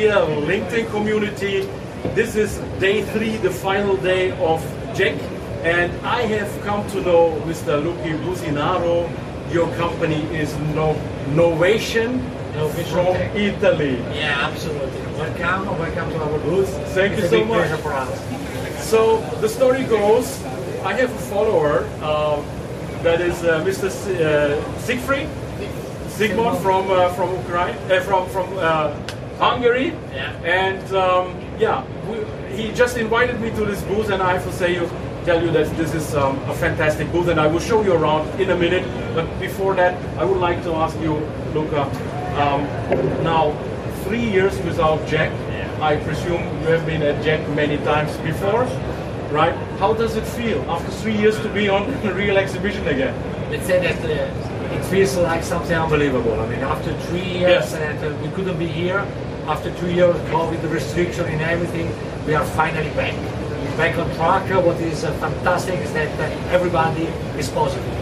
Dear LinkedIn community. This is day three, the final day of JEC, and I have come to know Mr. Luca Businaro. Your company is no, Novation from Tech. Italy. Yeah, absolutely. Welcome, welcome to our booth. Thank it's you so big much. pleasure for us. So the story goes, I have a follower uh, that is uh, Mr. S- uh, Siegfried, Sigmund from uh, from Ukraine, uh, from from uh, Hungary, Yeah. and um, yeah, we, he just invited me to this booth, and I have to say you. Tell you that this is um, a fantastic booth, and I will show you around in a minute. But before that, I would like to ask you, Luca. Um, now, three years without JEC. I presume you have been at JEC many times before, right? How does it feel after three years to be on a real exhibition again? Let's say that uh, it feels like something unbelievable. I mean, after three years Yes. and uh, we couldn't be here, after two years of COVID restriction and everything, we are finally back. Back on track. What is uh, fantastic is that uh, everybody is positive.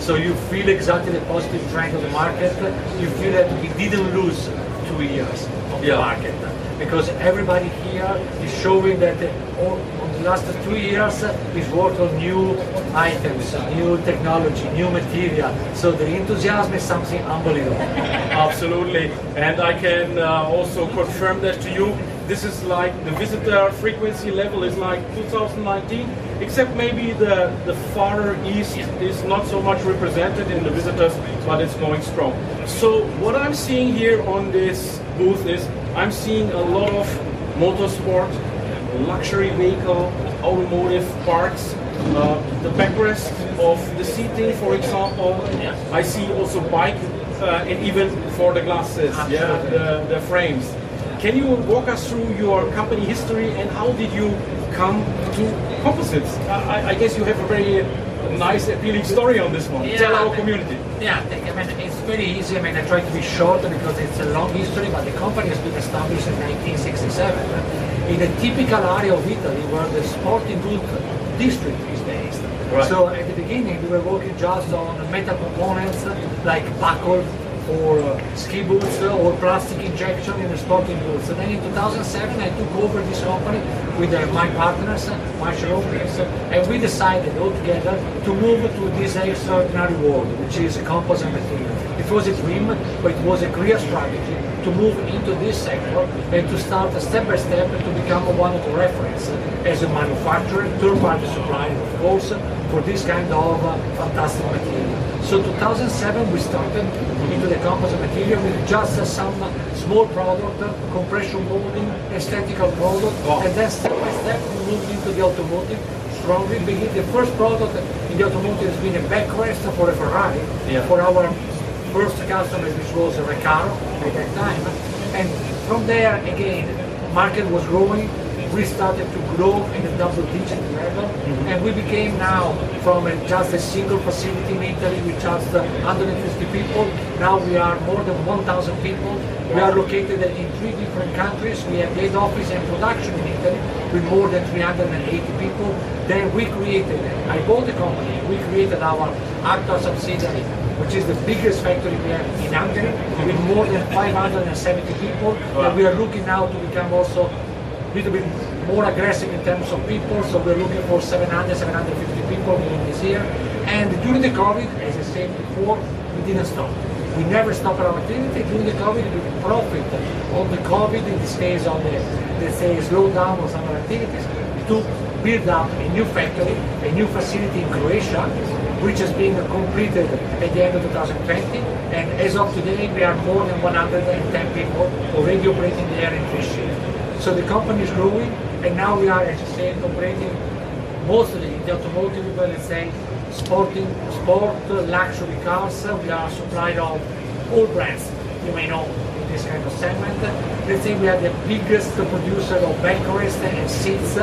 So you feel exactly the positive trend of the market. You feel that we didn't lose two years of the Yeah. market because everybody here is showing that on the last two years is worked on new items, new technology, new material. So the enthusiasm is something unbelievable. Absolutely, and I can uh, also confirm that to you. This is like the visitor frequency level is like 2019, except maybe the, the far east is not so much represented in the visitors, but it's going strong. So what I'm seeing here on this booth is I'm seeing a lot of motorsport, luxury vehicle, automotive parts, uh, the backrest of the seating, for example. Yeah. I see also bike uh, and even for the glasses, yeah, the, the frames. Can you walk us through your company history and how did you come to composites? I, I guess you have a very nice, appealing story on this one. Tell our community. Yeah, I mean, it's very easy. I mean, I try to be short because it's a long history, but the company has been established in 1967 in a typical area of Italy where the sporting goods district is based. Right. So at the beginning, we were working just on metal components like buckle or uh, ski boots uh, or plastic injection in the sporting goods. And then in 2007, I took over this company with uh, my partners, uh, my shareholders, and we decided all together to move to this extraordinary world, which is a composite material. It was a dream, but it was a clear strategy to move into this sector and to start step by step to become one of the reference as a manufacturer, third-party supplier, of course, for this kind of uh, fantastic material. So 2007 we started into the composite material with just uh, some small product, uh, compression molding, aesthetical product, Wow. and then step by step we moved into the automotive. Strongly, begin the first product in the automotive has been a backrest for a Ferrari Yeah. for our first customer, which was a Recaro at that time. And from there, again, market was growing. We started to grow in a double-digit level, and we became now from a, just a single facility in Italy with just uh, 150 people. Now we are more than 1,000 people. We are located in three different countries. We have head office and production in Italy with more than 380 people. Then we created, I bought the company, we created our Acta subsidiary which is the biggest factory we have in Hungary, with more than 570 people. And we are looking now to become also little bit more aggressive in terms of people. So we're looking for 700, 750 people in this year. And during the COVID, as I said before, we didn't stop. We never stopped our activity. During the COVID, we profit on the COVID, in this case on the, let's say, slowdown of some activities, to build up a new factory, a new facility in Croatia, which has been completed at the end of 2020. And as of today, we are more than 110 people already operating there in three shifts. So the company is growing, and now we are, as I said, operating mostly in the automotive, let's say, sporting, sport, luxury cars. We are a supplier of all brands you may know in this kind of segment. Let's say we are the biggest producer of backrest and seats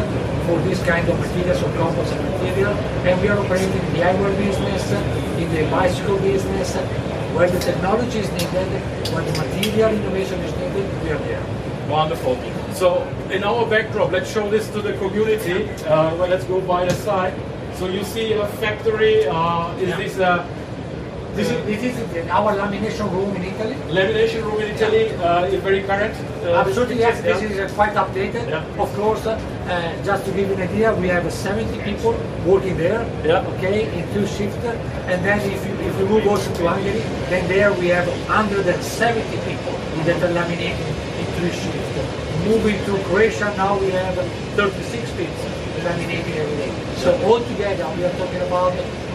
for this kind of materials or composite material, and we are operating in the eyewear business, in the bicycle business, where the technology is needed, where the material innovation is needed, we are there. Wonderful. So in our backdrop, let's show this to the community. Uh, well, let's go by the side. So you see a factory. Uh, is Yeah. this a This is, this is our lamination room in Italy. lamination room in Italy? Uh, is very current. Uh, Absolutely, yes. This yeah. is uh, quite updated. Yeah. Of course, uh, just to give you an idea, we have uh, 70 people working there. Yeah. Okay, in two shifts. And then if you if you move also to Hungary, then there we have 170 people that are laminating shifts. Moving to Croatia now we have 36 people laminating every day. So altogether we are talking about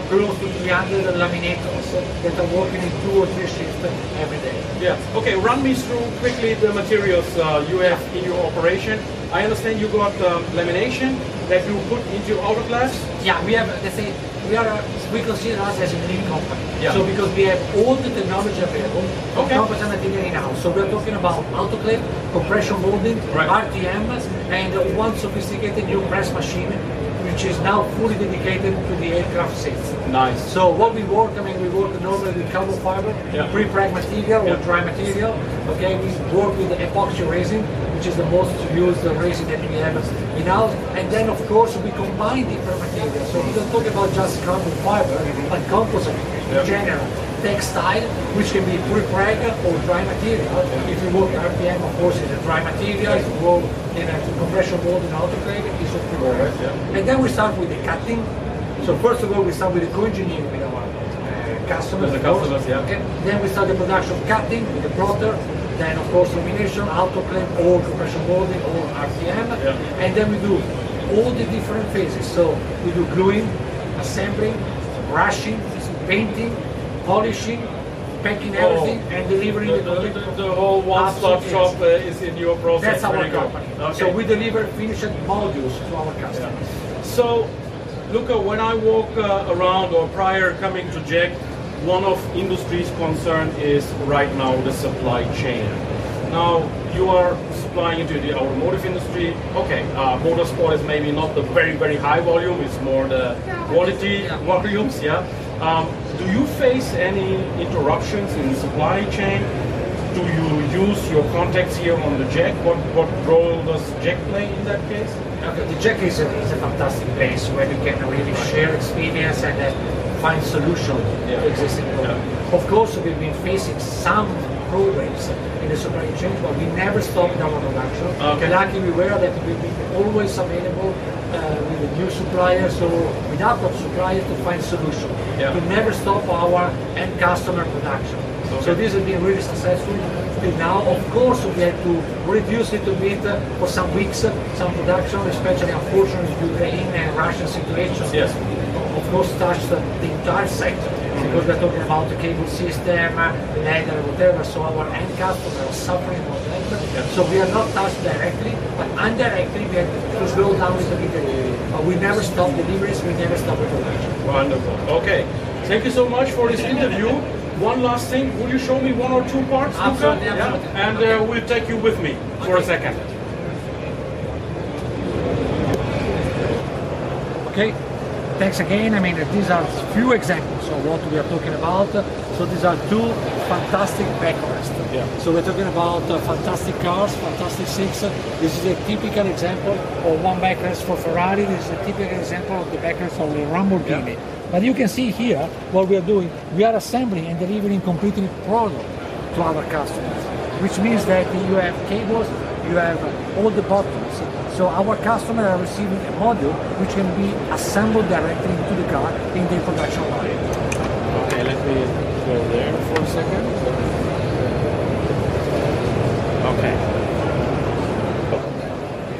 close to 300 laminators that are working in two or three shifts every day. Yeah. Okay. Run me through quickly the materials uh, you have in your operation. I understand you got um, lamination that you put into autoclaves. Yeah, we have, let's say, we are, a, we consider us as a lean company. Yeah. So because we have all the technology available from Okay. composite material in-house. So we're talking about autoclave, compression molding, Right. RTM, and one sophisticated new press machine, which is now fully dedicated to the aircraft seats. Nice. So what we work, I mean, we work normally with carbon fiber, Yeah. pre-preg material or dry material. Okay, we work with epoxy resin, which is the most used resin that we have in house. And then, of course, we combine different materials. So we don't talk about just carbon fiber, but composite in general. Textile, which can be pre-preg or dry material. If you work RTM, of course, it's a dry material. If you work in a compression mold in autoclave, it's a pre-preg. And then we start with the cutting. So first of all, we start with the co-engineering with our uh, customers. The customers, yeah. Okay. Then we start the production cutting with the plotter. Then of course lamination, autoclave, or compression molding, or RTM. Yeah. And then we do all the different phases. So we do gluing, assembling, brushing, painting, polishing, packing everything, and delivering The, the, the, the, whole one-stop shop uh, is in your process. That's our Very company. Okay. So we deliver finished modules to our customers. So, Luca, when I walk uh, around or prior coming to JEC, one of industry's concern is right now the supply chain. Now, you are supplying into the automotive industry. Okay, uh, motorsport is maybe not the very, very high volume, it's more the quality volumes, yeah. Um, do you face any interruptions in the supply chain? Do you use your contacts here on the JEC? What, what role does JEC play in that case? Okay, the JEC is a, is a fantastic place where you can really share experience and uh, find solution Yeah. to existing problems. Of course, we've been facing some problems in the supply chain, but we never stopped our production. Okay. Lucky we were that we've been always available uh, with the new suppliers or without other suppliers to find solution. Yeah. To never stop our end customer production. So this has been really successful till now. Of course, we had to reduce it a bit for some weeks, some production, especially unfortunately Ukraine and Russian situation. Yes. Of course, touched the entire sector because we're talking about the cable system, leather, whatever. So our end customers are suffering from that. Yeah. So we are not touched directly, but indirectly we had to slow down a little bit. But we never stop deliveries. We never stop production. Wonderful. Okay. Thank you so much for this interview. One last thing, will you show me one or two parts, Luca? Absolutely, Yeah? absolutely. And uh, we'll take you with me for a second. Okay, thanks again. I mean, these are few examples of what we are talking about. So these are two fantastic backrests. Yeah. So we're talking about uh, fantastic cars, fantastic seats. This is a typical example of one backrest for Ferrari. This is a typical example of the backrest of the Lamborghini. But you can see here what we are doing. We are assembling and delivering completely product to our customers, which means that you have cables, you have all the buttons. So our customers are receiving a module which can be assembled directly into the car in their production line. Okay, let me go there for a second. Okay.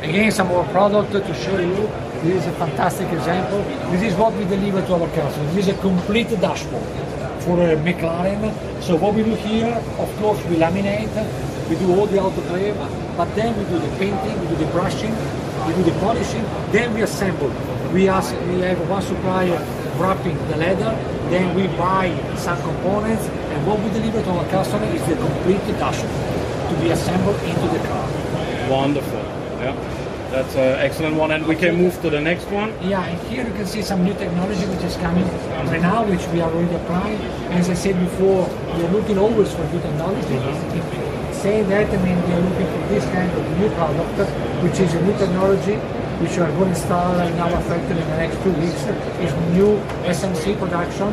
Again, some more product to show you. This is a fantastic example. This is what we deliver to our customers. This is a complete dashboard for a McLaren. So what we do here, of course, we laminate, we do all the autoclave, but then we do the painting, we do the brushing, we do the polishing, then we assemble. We ask, we have one supplier wrapping the leather, then we buy some components, and what we deliver to our customer is the complete dashboard. to be assembled into the car. Wonderful. Yeah. That's an excellent one. And we can move to the next one. Yeah, and here you can see some new technology which is coming right now, which we are already applying. As I said before, we are looking always for new technology. Mm-hmm. Saying that, I mean, we are looking for this kind of new product, which is a new technology which we are going to install in our factory in the next two weeks. Is new SMC production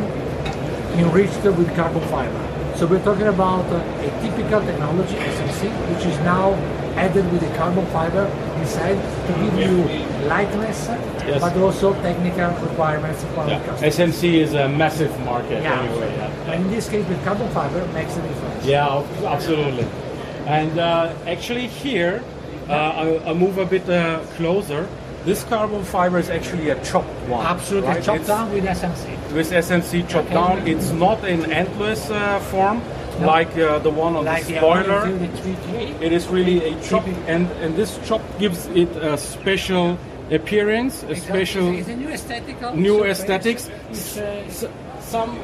enriched with carbon fiber. So we're talking about a typical technology, SMC, which is now added with the carbon fiber inside to give you lightness, Yes. but also technical requirements for Yeah. customers. SMC is a massive market Yeah. anyway. Yeah. And in this case, with carbon fiber, makes a difference. Yeah, absolutely. And uh, actually here, uh, I'll, I'll move a bit uh, closer. This carbon fiber is actually a chopped one. Absolutely, right? chopped It's- down with SMC. With SMC chopped Okay. down. It's not in endless uh, form No. like uh, the one on Like the spoiler. R133. It is really a chop, and, and this chop gives it a special appearance, a special It's a new aesthetical. new aesthetics. It's, uh, some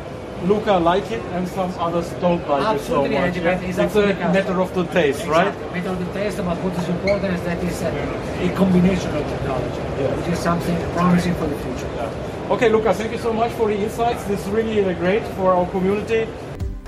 Luca like it and some others don't like Absolutely, it so much. it. It's It's up to the a matter of the taste, right? Matter of the taste, but what is important is that it's a, a combination of technology, which is something promising for the future. Okay, Luca, thank you so much for the insights. This is really uh, great for our community.